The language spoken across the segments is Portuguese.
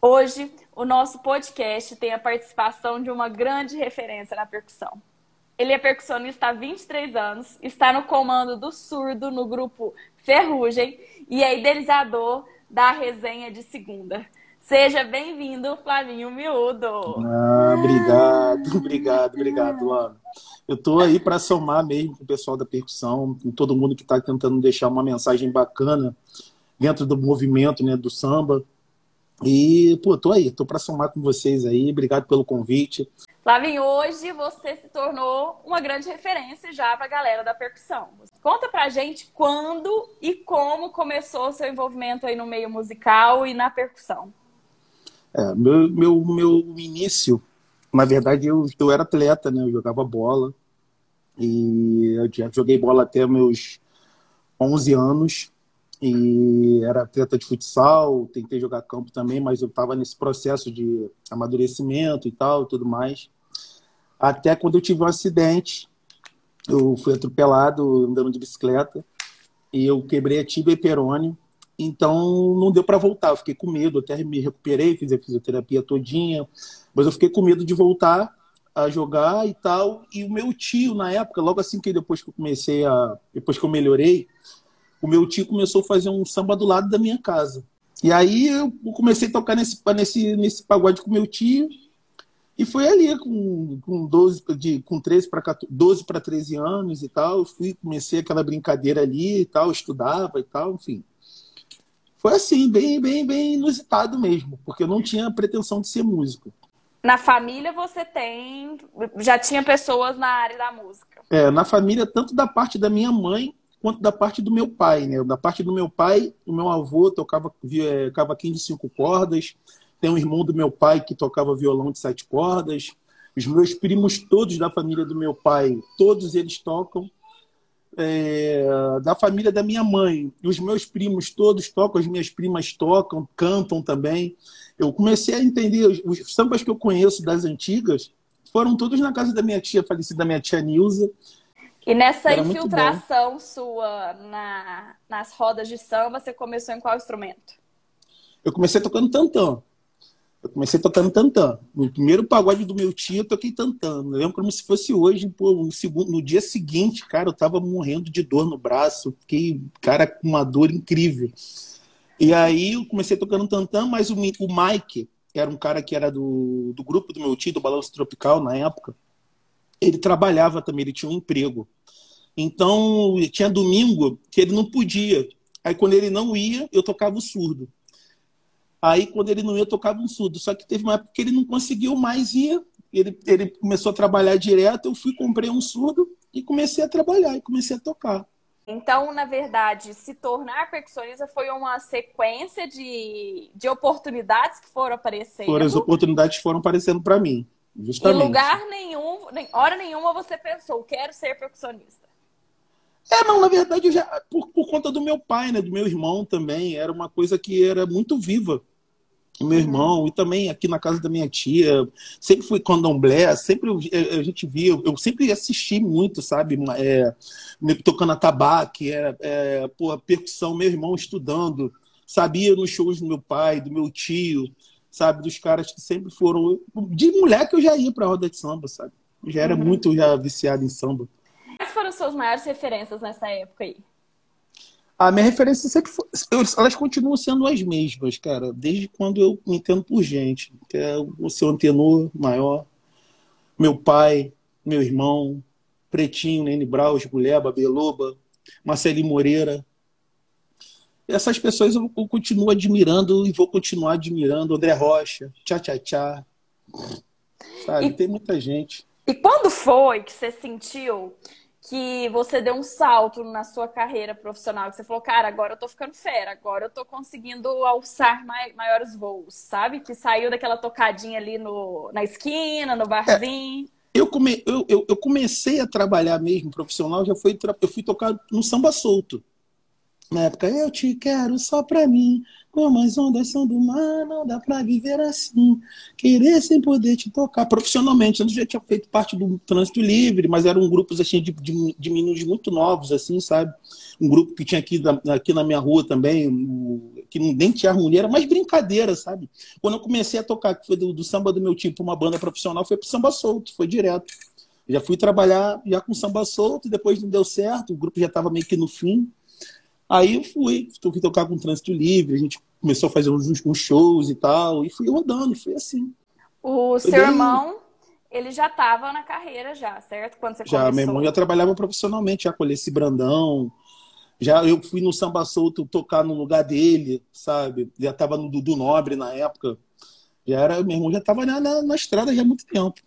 Hoje o nosso podcast tem a participação de uma grande referência na percussão. Ele é percussionista há 23 anos, está no comando do surdo no grupo Ferrugem e é idealizador da resenha de segunda. Seja bem-vindo, Flavinho Miúdo. Ah, obrigado, obrigado, obrigado, Lana. Eu estou aí para somar mesmo com o pessoal da percussão, com todo mundo que está tentando deixar uma mensagem bacana dentro do movimento né, do samba. E, pô, tô aí, tô para somar com vocês aí. Obrigado pelo convite. Flavinho, hoje você se tornou uma grande referência já para a galera da percussão. Conta pra gente quando e como começou o seu envolvimento aí no meio musical e na percussão. É, meu, meu, meu início, na verdade, eu, eu era atleta, né? Eu jogava bola. E eu já joguei bola até meus 11 anos e era atleta de futsal, tentei jogar campo também, mas eu estava nesse processo de amadurecimento e tal, tudo mais. Até quando eu tive um acidente, eu fui atropelado andando de bicicleta e eu quebrei a tibia e perônio, então não deu para voltar, eu fiquei com medo, até me recuperei, fiz a fisioterapia todinha, mas eu fiquei com medo de voltar a jogar e tal. E o meu tio na época, logo assim que depois que eu comecei a, depois que eu melhorei, o meu tio começou a fazer um samba do lado da minha casa. E aí eu comecei a tocar nesse, nesse, nesse pagode com meu tio. E foi ali, com, com, 12, de, com 13 para 12 para 13 anos e tal. Fui, comecei aquela brincadeira ali e tal, estudava e tal, enfim. Foi assim, bem, bem, bem inusitado mesmo, porque eu não tinha pretensão de ser músico. Na família você tem. Já tinha pessoas na área da música? É, na família, tanto da parte da minha mãe quanto da parte do meu pai, né? Da parte do meu pai, o meu avô tocava é, cavaquinho de cinco cordas, tem um irmão do meu pai que tocava violão de sete cordas, os meus primos todos da família do meu pai, todos eles tocam. É, da família da minha mãe, os meus primos todos tocam, as minhas primas tocam, cantam também. Eu comecei a entender os, os sambas que eu conheço das antigas foram todos na casa da minha tia falecida, minha tia Nilza. E nessa Era infiltração sua na, nas rodas de samba, você começou em qual instrumento? Eu comecei tocando tantã. Eu comecei tocando tantã. No primeiro pagode do meu tio, eu toquei tantã. Eu lembro como se fosse hoje, pô, no, segundo, no dia seguinte, cara, eu tava morrendo de dor no braço. Fiquei, cara, com uma dor incrível. E aí eu comecei tocando tantã, mas o, o Mike, era um cara que era do, do grupo do meu tio, do Balanço Tropical, na época, ele trabalhava também, ele tinha um emprego. Então, tinha domingo que ele não podia. Aí, quando ele não ia, eu tocava o surdo. Aí, quando ele não ia, eu tocava um surdo. Só que teve uma época que ele não conseguiu mais ir. Ele, ele começou a trabalhar direto. Eu fui, comprei um surdo e comecei a trabalhar e comecei a tocar. Então, na verdade, se tornar percussionista foi uma sequência de, de oportunidades que foram aparecendo. Foram, as oportunidades foram aparecendo para mim. Justamente. Em lugar nenhum, nem, hora nenhuma você pensou, quero ser percussionista. É, não, na verdade, já, por, por conta do meu pai, né, do meu irmão também, era uma coisa que era muito viva. O meu uhum. irmão, e também aqui na casa da minha tia, sempre fui candomblé, sempre a gente via, eu sempre assisti muito, sabe? É, tocando a tabaque, é, é, pô, percussão, meu irmão estudando, sabia nos shows do meu pai, do meu tio, sabe? Dos caras que sempre foram. De mulher que eu já ia pra roda de samba, sabe? Eu já era uhum. muito já viciado em samba. Quais foram suas maiores referências nessa época aí? A minha referência sempre foi, elas continuam sendo as mesmas, cara, desde quando eu me entendo por gente, que é o seu antenor maior, meu pai, meu irmão, Pretinho, Nene Braus, Guleba, Beloba, Marcelinho Moreira. Essas pessoas eu, eu, continuo admirando e vou continuar admirando. André Rocha, Tchá Tchá Tchá. Sabe, e, tem muita gente. E quando foi que você sentiu que você deu um salto na sua carreira profissional, que você falou, cara, agora eu tô ficando fera, agora eu tô conseguindo alçar mai maiores voos, sabe? Que saiu daquela tocadinha ali no, na esquina, no barzinho. É, eu, come, eu, eu, eu, comecei a trabalhar mesmo profissional, já foi, eu fui tocar no samba solto. Na época, eu te quero só pra mim, como as ondas são do mar, não dá pra viver assim. Querer sem poder te tocar. Profissionalmente, eu já tinha feito parte do Trânsito Livre, mas eram grupos assim, de, de, de meninos muito novos, assim, sabe? Um grupo que tinha aqui, aqui na minha rua também, que nem tinha harmonia, era mais brincadeira, sabe? Quando eu comecei a tocar, que foi do, do samba do meu tipo, uma banda profissional, foi pro samba solto, foi direto. Já fui trabalhar já com samba solto, depois não deu certo, o grupo já estava meio que no fim. Aí eu fui, fui tocar com trânsito livre, a gente começou a fazer uns, uns shows e tal, e fui rodando, foi assim. O foi seu bem... irmão, ele já estava na carreira já, certo? Quando você já, começou. meu irmão já trabalhava profissionalmente, já colhei esse Brandão, já eu fui no Samba Solto tocar no lugar dele, sabe? Já estava no Dudu Nobre na época. Já era, meu irmão já estava na, na, na, estrada já há muito tempo.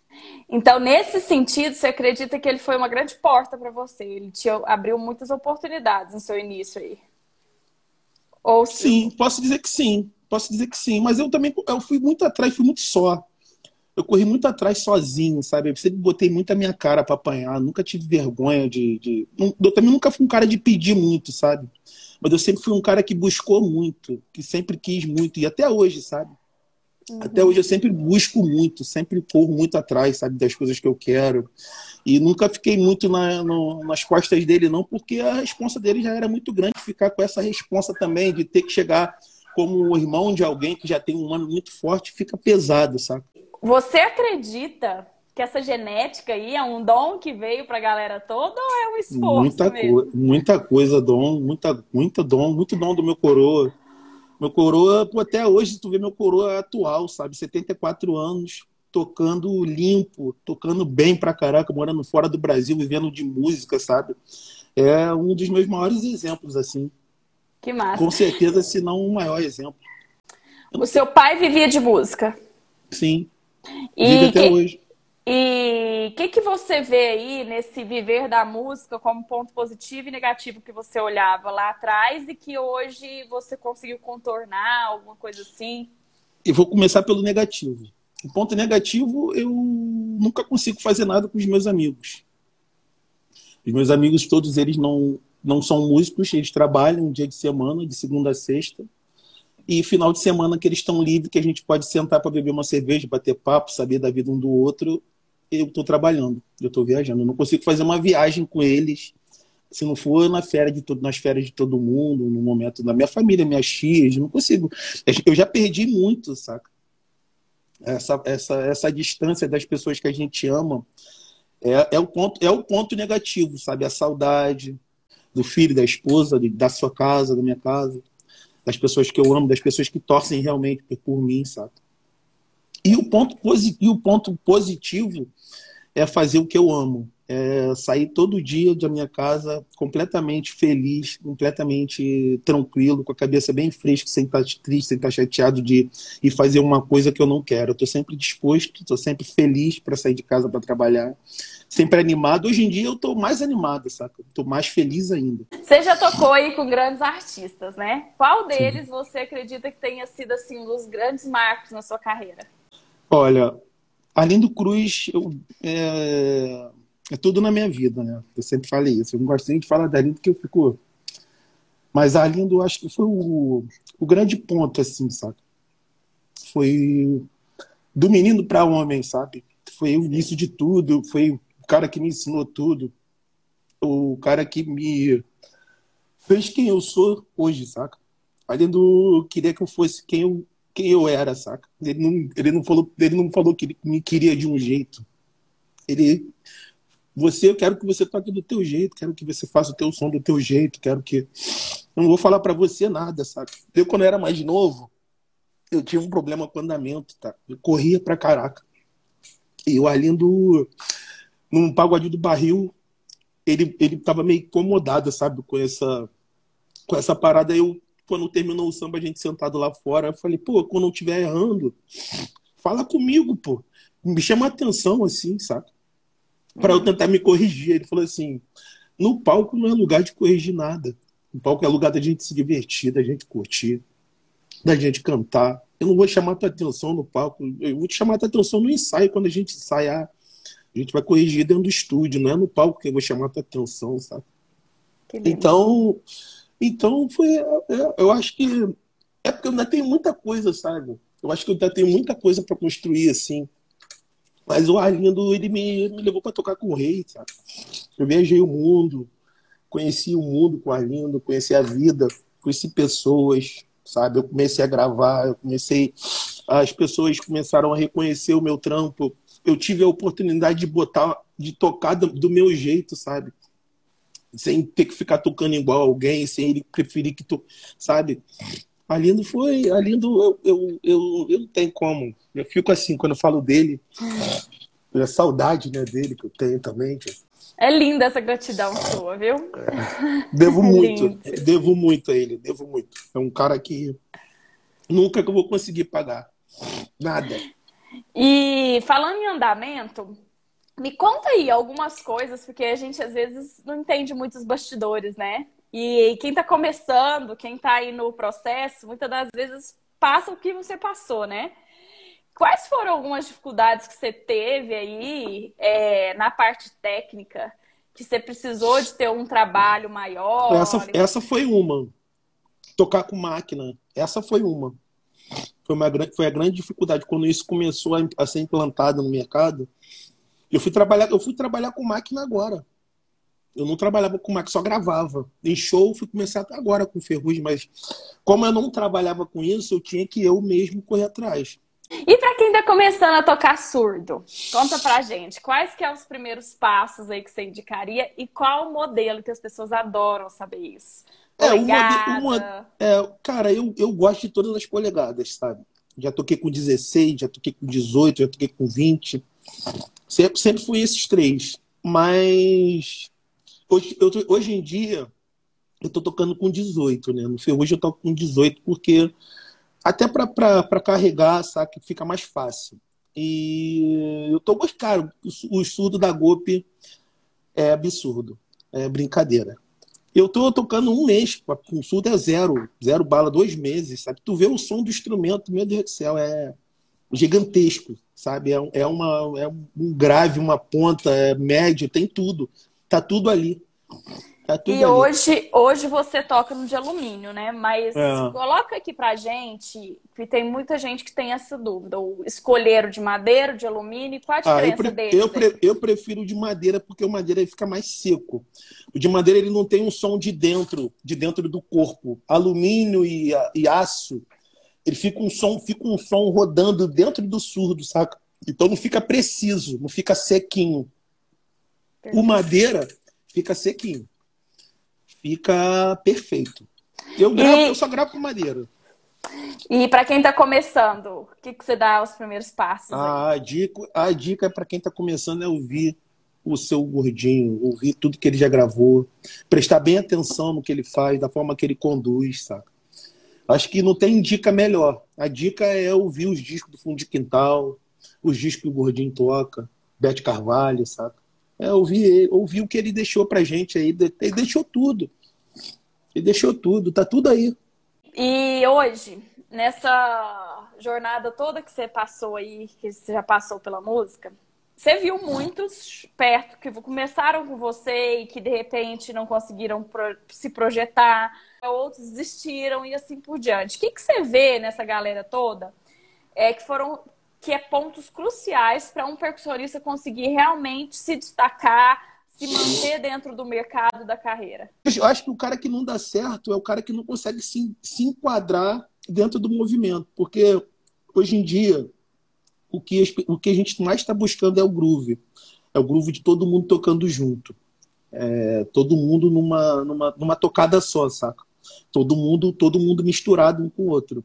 Então, nesse sentido, você acredita que ele foi uma grande porta para você? Ele te abriu muitas oportunidades no seu início aí? Ou sim? sim, posso dizer que sim. Posso dizer que sim. Mas eu também eu fui muito atrás, fui muito só eu corri muito atrás sozinho, sabe? Eu sempre botei muito a minha cara para apanhar, nunca tive vergonha de, de. Eu também nunca fui um cara de pedir muito, sabe? Mas eu sempre fui um cara que buscou muito, que sempre quis muito, e até hoje, sabe? Uhum. Até hoje eu sempre busco muito, sempre corro muito atrás, sabe, das coisas que eu quero. E nunca fiquei muito na, no, nas costas dele, não, porque a responsa dele já era muito grande ficar com essa responsa também, de ter que chegar como irmão de alguém que já tem um ano muito forte, fica pesado, sabe? Você acredita que essa genética aí é um dom que veio para a galera toda ou é um esforço muita mesmo? Co muita coisa, dom, muita, muita dom, muito dom do meu coroa. Meu coroa, pô, até hoje, tu vê meu coroa atual, sabe? 74 anos, tocando limpo, tocando bem pra caraca, morando fora do Brasil, vivendo de música, sabe? É um dos meus maiores exemplos, assim. Que massa. Com certeza, se não o maior exemplo. O seu pai vivia de música? Sim. E até que, hoje. E o que, que você vê aí nesse viver da música como ponto positivo e negativo que você olhava lá atrás e que hoje você conseguiu contornar, alguma coisa assim? Eu vou começar pelo negativo. O ponto negativo, eu nunca consigo fazer nada com os meus amigos. Os meus amigos, todos eles não, não são músicos, eles trabalham dia de semana, de segunda a sexta e final de semana que eles estão livres, que a gente pode sentar para beber uma cerveja, bater papo, saber da vida um do outro, eu estou trabalhando, eu estou viajando. Eu não consigo fazer uma viagem com eles se não for na férias de todo, nas férias de todo mundo, no momento da minha família, minhas tias, não consigo. Eu já perdi muito, saca? Essa, essa, essa distância das pessoas que a gente ama é, é, o, ponto, é o ponto negativo, sabe? A saudade do filho, da esposa, da sua casa, da minha casa das pessoas que eu amo, das pessoas que torcem realmente por mim, sabe? E o ponto, e o ponto positivo é fazer o que eu amo. É sair todo dia da minha casa completamente feliz, completamente tranquilo, com a cabeça bem fresca, sem estar triste, sem estar chateado de ir fazer uma coisa que eu não quero. Eu estou sempre disposto, estou sempre feliz para sair de casa para trabalhar sempre animado. Hoje em dia eu tô mais animado, saca? Tô mais feliz ainda. Você já tocou aí com grandes artistas, né? Qual deles Sim. você acredita que tenha sido assim um dos grandes marcos na sua carreira? Olha, Arlindo Cruz eu, é, é tudo na minha vida, né? Eu sempre falei isso. Eu não gosto nem de falar da Arlindo porque eu fico. Mas Arlindo eu acho que foi o, o grande ponto, assim, sabe? Foi do menino para homem, sabe? Foi o início de tudo, foi cara que me ensinou tudo, o cara que me fez quem eu sou hoje, saca? Além do queria que eu fosse quem eu, quem eu era, saca? Ele não, ele não falou, ele não falou que ele me queria de um jeito. Ele você, eu quero que você toque do teu jeito, quero que você faça o teu som do teu jeito, quero que eu não vou falar para você nada, saca? Eu quando eu era mais novo, eu tinha um problema com andamento, tá? Eu corria pra caraca. E o Arlindo num pagode do barril, ele, ele tava meio incomodado, sabe, com essa, com essa parada. Eu, quando terminou o samba, a gente sentado lá fora, eu falei, pô, quando eu estiver errando, fala comigo, pô. Me chama atenção, assim, sabe? Para eu tentar me corrigir. Ele falou assim: no palco não é lugar de corrigir nada. No palco é lugar da gente se divertir, da gente curtir, da gente cantar. Eu não vou chamar tua atenção no palco, eu vou te chamar tua atenção no ensaio, quando a gente ensaiar a gente vai corrigir dentro do estúdio, não é no palco que eu vou chamar a tua atenção, sabe? Então, então foi, é, eu acho que é porque eu ainda tenho muita coisa, sabe? Eu acho que eu ainda tenho muita coisa para construir, assim. Mas o Arlindo, ele me, me levou para tocar com o rei, sabe? Eu viajei o mundo, conheci o mundo com o Arlindo, conheci a vida, conheci pessoas, sabe? Eu comecei a gravar, eu comecei. As pessoas começaram a reconhecer o meu trampo. Eu tive a oportunidade de botar, de tocar do, do meu jeito, sabe? Sem ter que ficar tocando igual alguém, sem ele preferir que tu, sabe? A Lindo foi. A Lindo, eu, eu, eu, eu não tenho como. Eu fico assim, quando eu falo dele, é saudade né, dele que eu tenho também. É linda essa gratidão sua, viu? É. Devo é muito, lindo. devo muito a ele, devo muito. É um cara que nunca que eu vou conseguir pagar. Nada. E falando em andamento, me conta aí algumas coisas, porque a gente às vezes não entende muitos bastidores, né? E quem está começando, quem está aí no processo, muitas das vezes passa o que você passou, né? Quais foram algumas dificuldades que você teve aí é, na parte técnica? Que você precisou de ter um trabalho maior? Essa, essa foi uma. Tocar com máquina. Essa foi uma. Foi, uma, foi a grande dificuldade. Quando isso começou a, a ser implantado no mercado, eu fui trabalhar, eu fui trabalhar com máquina agora. Eu não trabalhava com máquina, só gravava. Em show, fui começar agora com ferrugem, mas como eu não trabalhava com isso, eu tinha que eu mesmo correr atrás. E para quem está começando a tocar surdo, conta pra gente, quais que são é os primeiros passos aí que você indicaria e qual o modelo que as pessoas adoram saber isso? Polegada. É, uma, uma, é, cara, eu, eu gosto de todas as polegadas, sabe? Já toquei com 16, já toquei com 18, já toquei com 20. Sempre, sempre fui esses três. Mas hoje, eu, hoje em dia eu tô tocando com 18, né? No Ferrugem eu toco com 18 porque até para carregar, sabe? Fica mais fácil. E eu tô gostando. O, o surdo da Gope é absurdo. É brincadeira. Eu tô tocando um mês, com surdo é zero, zero bala, dois meses, sabe? Tu vê o som do instrumento, meu Deus do céu, é gigantesco, sabe? É, é, uma, é um grave, uma ponta, é médio, tem tudo. Tá tudo ali. Tá e hoje, hoje você toca no de alumínio, né? Mas é. coloca aqui pra gente, que tem muita gente que tem essa dúvida. O escolher de madeira, de alumínio, qual a diferença ah, eu pre deles? Eu, pre eu prefiro de madeira porque o madeira fica mais seco. O de madeira ele não tem um som de dentro, de dentro do corpo. Alumínio e, e aço, ele fica um som, fica um som rodando dentro do surdo, saca? Então não fica preciso, não fica sequinho. O madeira fica sequinho fica perfeito. Eu, gravo, e... eu só gravo com madeira. E para quem está começando, o que, que você dá os primeiros passos? Ah, a dica, a dica para quem está começando é ouvir o seu gordinho, ouvir tudo que ele já gravou, prestar bem atenção no que ele faz, da forma que ele conduz, saca? Acho que não tem dica melhor. A dica é ouvir os discos do fundo de quintal, os discos que o gordinho toca, Bete Carvalho, saca? é, ouvir, ouvir o que ele deixou pra gente aí. Ele deixou tudo. Ele deixou tudo, tá tudo aí. E hoje, nessa jornada toda que você passou aí, que você já passou pela música, você viu muitos perto que começaram com você e que de repente não conseguiram se projetar, outros desistiram e assim por diante. O que, que você vê nessa galera toda é que foram que é pontos cruciais para um percussionista conseguir realmente se destacar, se manter dentro do mercado da carreira? Eu acho que o cara que não dá certo é o cara que não consegue se, se enquadrar dentro do movimento, porque hoje em dia o que, o que a gente mais está buscando é o groove. É o groove de todo mundo tocando junto. É, todo mundo numa, numa, numa tocada só, saca? Todo mundo, todo mundo misturado um com o outro.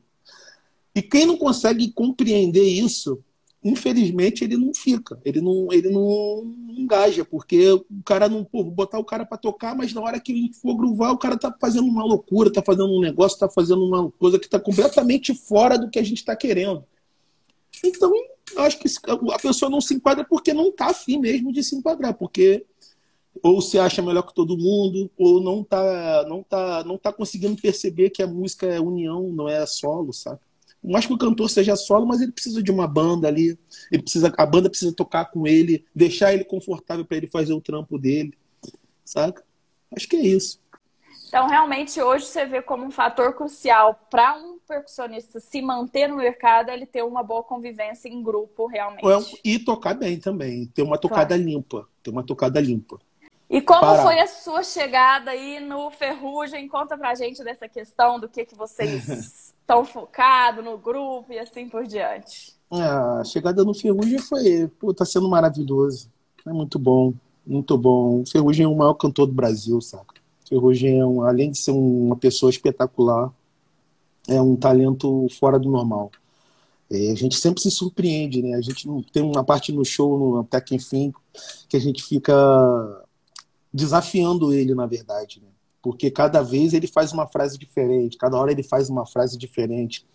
E quem não consegue compreender isso, infelizmente, ele não fica, ele não, ele não engaja, porque o cara não, pô, botar o cara para tocar, mas na hora que for groovar, o cara tá fazendo uma loucura, tá fazendo um negócio, tá fazendo uma coisa que tá completamente fora do que a gente tá querendo. Então, acho que a pessoa não se enquadra porque não tá afim mesmo de se enquadrar, porque ou se acha melhor que todo mundo, ou não tá, não tá, não tá conseguindo perceber que a música é união, não é solo, sabe? mais que o cantor seja solo, mas ele precisa de uma banda ali. Ele precisa, a banda precisa tocar com ele, deixar ele confortável para ele fazer o trampo dele, saca? Acho que é isso. Então, realmente, hoje você vê como um fator crucial para um percussionista se manter no mercado, ele ter uma boa convivência em grupo, realmente. E tocar bem também, ter uma tocada claro. limpa, ter uma tocada limpa. E como Pará. foi a sua chegada aí no Ferrugem? Conta pra gente dessa questão do que, que vocês estão focados no grupo e assim por diante. É, a chegada no Ferrugem foi, pô, tá sendo maravilhoso. É muito bom, muito bom. O Ferrugem é o maior cantor do Brasil, saca? O Ferrugem, é um, além de ser uma pessoa espetacular, é um talento fora do normal. É, a gente sempre se surpreende, né? A gente não tem uma parte no show, no Até Que Enfim, que a gente fica desafiando ele, na verdade, né? Porque cada vez ele faz uma frase diferente, cada hora ele faz uma frase diferente.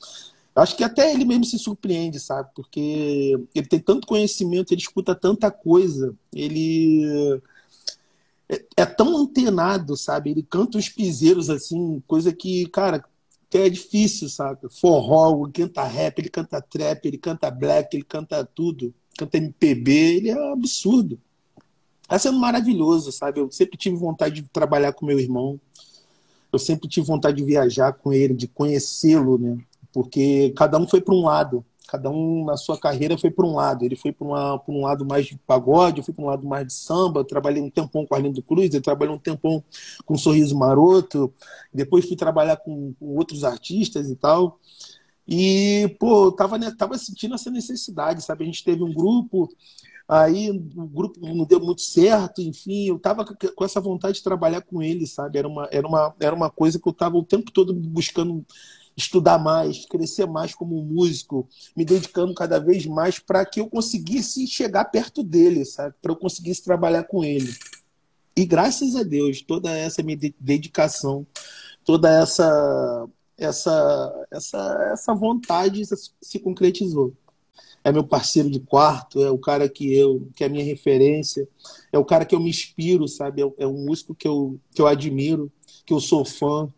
Eu acho que até ele mesmo se surpreende, sabe? Porque ele tem tanto conhecimento, ele escuta tanta coisa, ele é, é tão antenado, sabe? Ele canta os piseiros assim, coisa que, cara, que é difícil, sabe? Forró, ele canta rap, ele canta trap, ele canta black, ele canta tudo, canta MPB, ele é absurdo. Está sendo maravilhoso, sabe? Eu sempre tive vontade de trabalhar com meu irmão, eu sempre tive vontade de viajar com ele, de conhecê-lo, né? Porque cada um foi para um lado cada um na sua carreira foi para um lado. Ele foi para um lado mais de pagode, eu fui para um lado mais de samba. Eu trabalhei um tempão com Arlindo Cruz, ele trabalhou um tempão com Sorriso Maroto. Depois fui trabalhar com, com outros artistas e tal. E, pô, eu tava, né, tava sentindo essa necessidade, sabe? A gente teve um grupo, aí o grupo não deu muito certo, enfim, eu tava com essa vontade de trabalhar com ele, sabe? Era uma, era uma, era uma coisa que eu tava o tempo todo buscando estudar mais, crescer mais como músico, me dedicando cada vez mais para que eu conseguisse chegar perto dele, sabe? Para eu conseguisse trabalhar com ele. E graças a Deus, toda essa minha dedicação, toda essa essa essa essa vontade se concretizou. É meu parceiro de quarto, é o cara que eu que é minha referência, é o cara que eu me inspiro, sabe? É, é um músico que eu que eu admiro, que eu sou fã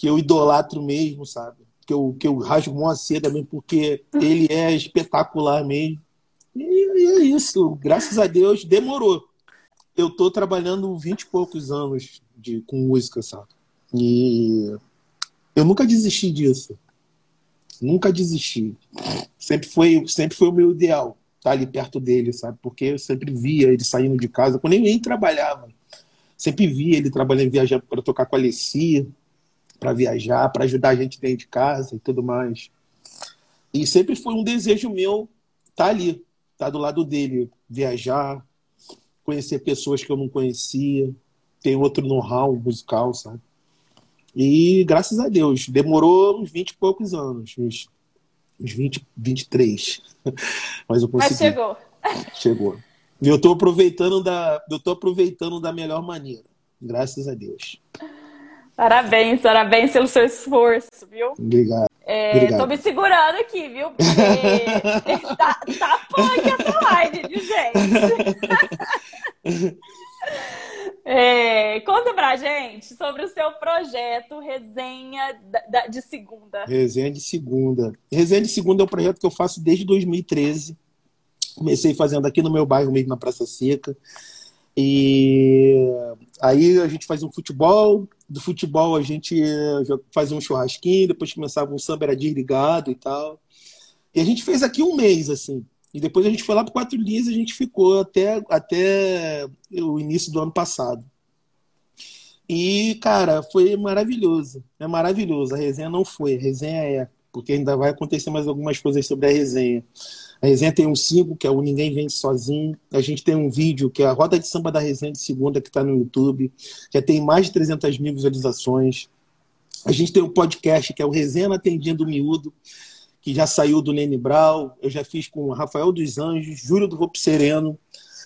que eu idolatro mesmo, sabe? Que eu, que eu rasgo uma seda mesmo, porque ele é espetacular mesmo. E, e é isso, graças a Deus, demorou. Eu tô trabalhando vinte e poucos anos de, com música, sabe? E eu nunca desisti disso. Nunca desisti. Sempre foi, sempre foi o meu ideal estar ali perto dele, sabe? Porque eu sempre via ele saindo de casa, quando ele nem trabalhava. Sempre via ele trabalhando, viajando para tocar com a Alessia para viajar, para ajudar a gente dentro de casa e tudo mais. E sempre foi um desejo meu estar tá ali, estar tá do lado dele, viajar, conhecer pessoas que eu não conhecia, ter outro know-how musical, sabe? E graças a Deus, demorou uns 20 e poucos anos, uns, uns 20, 23. Mas eu consegui. Mas chegou. Chegou. E eu estou aproveitando da, eu tô aproveitando da melhor maneira. Graças a Deus. Parabéns, parabéns pelo seu esforço, viu? Obrigado. É, Obrigado. Tô me segurando aqui, viu? Porque tá, tá punk essa live, viu, gente? É, conta pra gente sobre o seu projeto Resenha de Segunda. Resenha de Segunda. Resenha de Segunda é um projeto que eu faço desde 2013. Comecei fazendo aqui no meu bairro mesmo, na Praça Seca. E aí a gente fazia um futebol, do futebol a gente eh, fazia um churrasquinho, depois começava um samba, era desligado e tal. E a gente fez aqui um mês, assim. E depois a gente foi lá para quatro dias e a gente ficou até, até o início do ano passado. E, cara, foi maravilhoso. É maravilhoso. A resenha não foi, a resenha é. Porque ainda vai acontecer mais algumas coisas sobre a resenha. A resenha tem um single, que é o Ninguém Vence Sozinho. A gente tem um vídeo, que é a Roda de Samba da Resenha de Segunda, que está no YouTube. Já tem mais de 300 mil visualizações. A gente tem um podcast, que é o Resenha Atendendo Miúdo, que já saiu do Nene Brau. Eu já fiz com Rafael dos Anjos, Júlio do Vopo Sereno,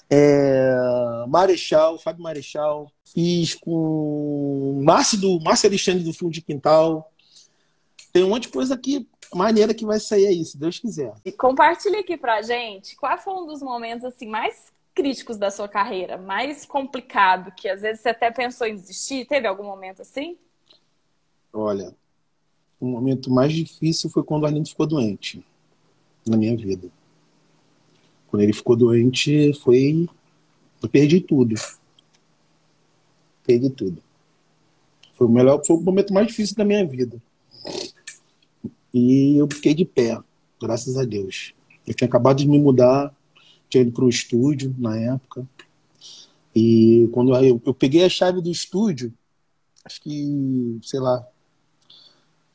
é... Marechal, Fábio Marechal. Fiz com Márcio, do, Márcio Alexandre do Fundo de Quintal. Tem um monte de coisa aqui maneira que vai sair aí, se Deus quiser. E compartilhe aqui pra gente qual foi um dos momentos assim mais críticos da sua carreira, mais complicado, que às vezes você até pensou em desistir. Teve algum momento assim? Olha, o momento mais difícil foi quando o Arlindo ficou doente na minha vida. Quando ele ficou doente, foi. Eu perdi tudo. Perdi tudo. Foi o melhor, foi o momento mais difícil da minha vida. E eu fiquei de pé, graças a Deus. Eu tinha acabado de me mudar, tinha ido para o estúdio na época. E quando eu, eu peguei a chave do estúdio, acho que, sei lá,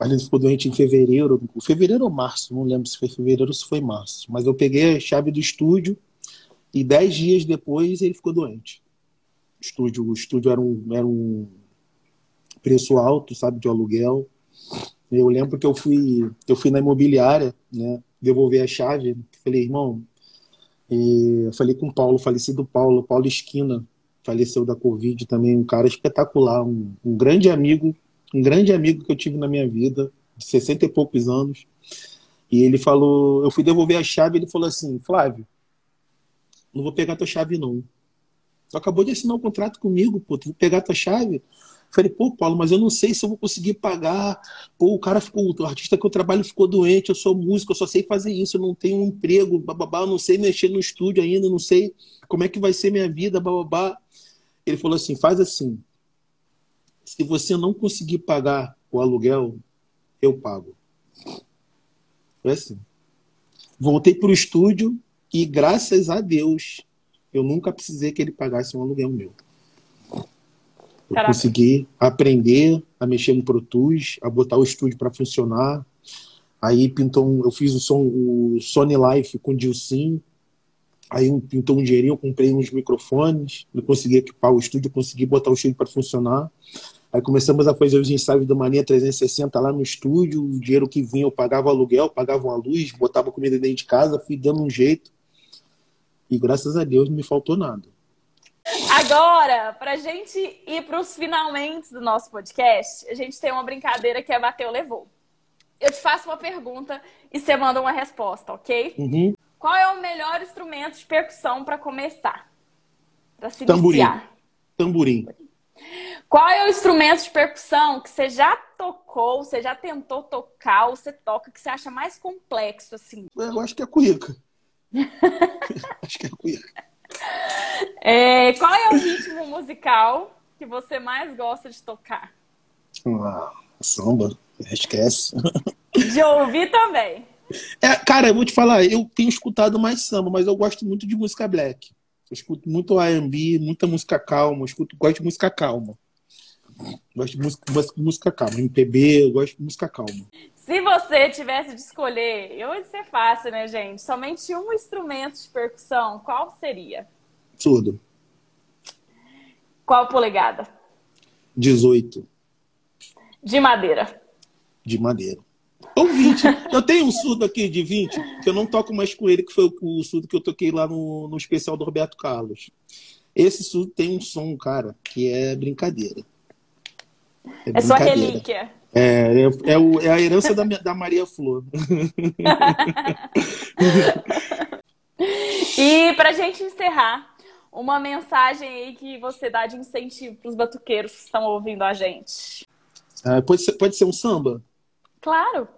gente ficou doente em fevereiro, fevereiro ou março, não lembro se foi fevereiro ou se foi março. Mas eu peguei a chave do estúdio e dez dias depois ele ficou doente. O estúdio, o estúdio era um, era um preço alto, sabe, de aluguel. Eu lembro que eu fui, eu fui na imobiliária, né, devolver a chave. Falei, irmão, eu falei com o Paulo, falecido Paulo, Paulo Esquina, faleceu da Covid também, um cara espetacular, um, um grande amigo, um grande amigo que eu tive na minha vida, de 60 e poucos anos. E ele falou, eu fui devolver a chave, ele falou assim, Flávio, não vou pegar tua chave não. Tu acabou de assinar um contrato comigo, pô, tu vou pegar tua chave. Falei, pô, Paulo, mas eu não sei se eu vou conseguir pagar. Pô, o cara ficou, o artista que eu trabalho ficou doente, eu sou músico, eu só sei fazer isso, eu não tenho um emprego, bababá, não sei mexer no estúdio ainda, não sei como é que vai ser minha vida, bababá. Ele falou assim: faz assim. Se você não conseguir pagar o aluguel, eu pago. Foi assim. Voltei para o estúdio e, graças a Deus, eu nunca precisei que ele pagasse um aluguel meu. Eu Caraca. consegui aprender a mexer no Pro Tools, a botar o estúdio para funcionar. Aí pintou um, eu fiz o som, o Sony Life com Dilcim. Aí pintou um dinheirinho, eu comprei uns microfones, eu consegui equipar o estúdio, consegui botar o estúdio para funcionar. Aí começamos a fazer os ensaios da Mania 360 lá no estúdio, o dinheiro que vinha eu pagava o aluguel, pagava uma luz, botava comida dentro de casa, fui dando um jeito. E graças a Deus não me faltou nada. Agora, para a gente ir para os finalmente do nosso podcast, a gente tem uma brincadeira que é bateu, levou. Eu te faço uma pergunta e você manda uma resposta, ok? Uhum. Qual é o melhor instrumento de percussão para começar? Para se Tamborim. iniciar? Tamborim. Qual é o instrumento de percussão que você já tocou, você já tentou tocar, ou você toca, que você acha mais complexo, assim? Eu acho que é cuíca. acho que é cuíca. É, qual é o ritmo musical que você mais gosta de tocar? Ah, samba, esquece. De ouvir também. É, cara, eu vou te falar, eu tenho escutado mais samba, mas eu gosto muito de música black. Eu escuto muito R&B, muita música calma, eu escuto, gosto de música calma. Gosto de música, música calma, MPB, eu gosto de música calma. Se você tivesse de escolher, hoje ser fácil, né, gente? Somente um instrumento de percussão, qual seria? Surdo. Qual polegada? 18. De madeira. De madeira. Ou 20. eu tenho um surdo aqui de 20, que eu não toco mais com ele, que foi o surdo que eu toquei lá no, no especial do Roberto Carlos. Esse surdo tem um som, cara, que é brincadeira. É, é sua relíquia. É, é, é, o, é, a herança da, da Maria Flor. e pra gente encerrar, uma mensagem aí que você dá de incentivo para os batuqueiros que estão ouvindo a gente. Ah, pode, ser, pode ser um samba? Claro.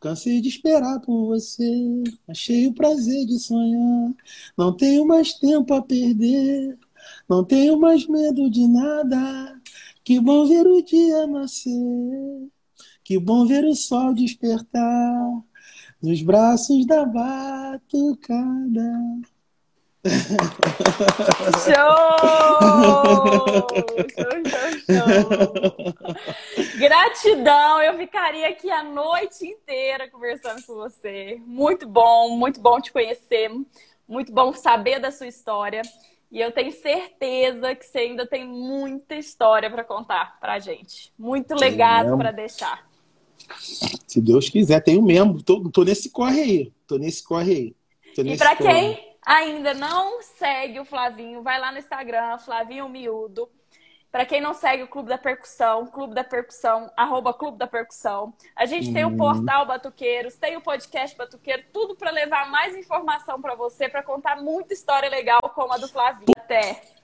Cansei de esperar por você, achei o prazer de sonhar. Não tenho mais tempo a perder, não tenho mais medo de nada. Que bom ver o dia nascer, que bom ver o sol despertar nos braços da batucada. Show! Show, show, show! Gratidão! Eu ficaria aqui a noite inteira conversando com você. Muito bom, muito bom te conhecer, muito bom saber da sua história. E eu tenho certeza que você ainda tem muita história para contar para gente. Muito legado para deixar. Se Deus quiser, tenho mesmo. Tô, tô nesse corre aí. Tô nesse corre aí. Tô e para quem ainda não segue o Flavinho, vai lá no Instagram, Flavinho Miúdo. Para quem não segue o Clube da Percussão, Clube da Percussão, arroba Clube da Percussão. A gente uhum. tem o portal Batuqueiros, tem o podcast Batuqueiro, tudo para levar mais informação para você, para contar muita história legal como a do Flavinho. Até!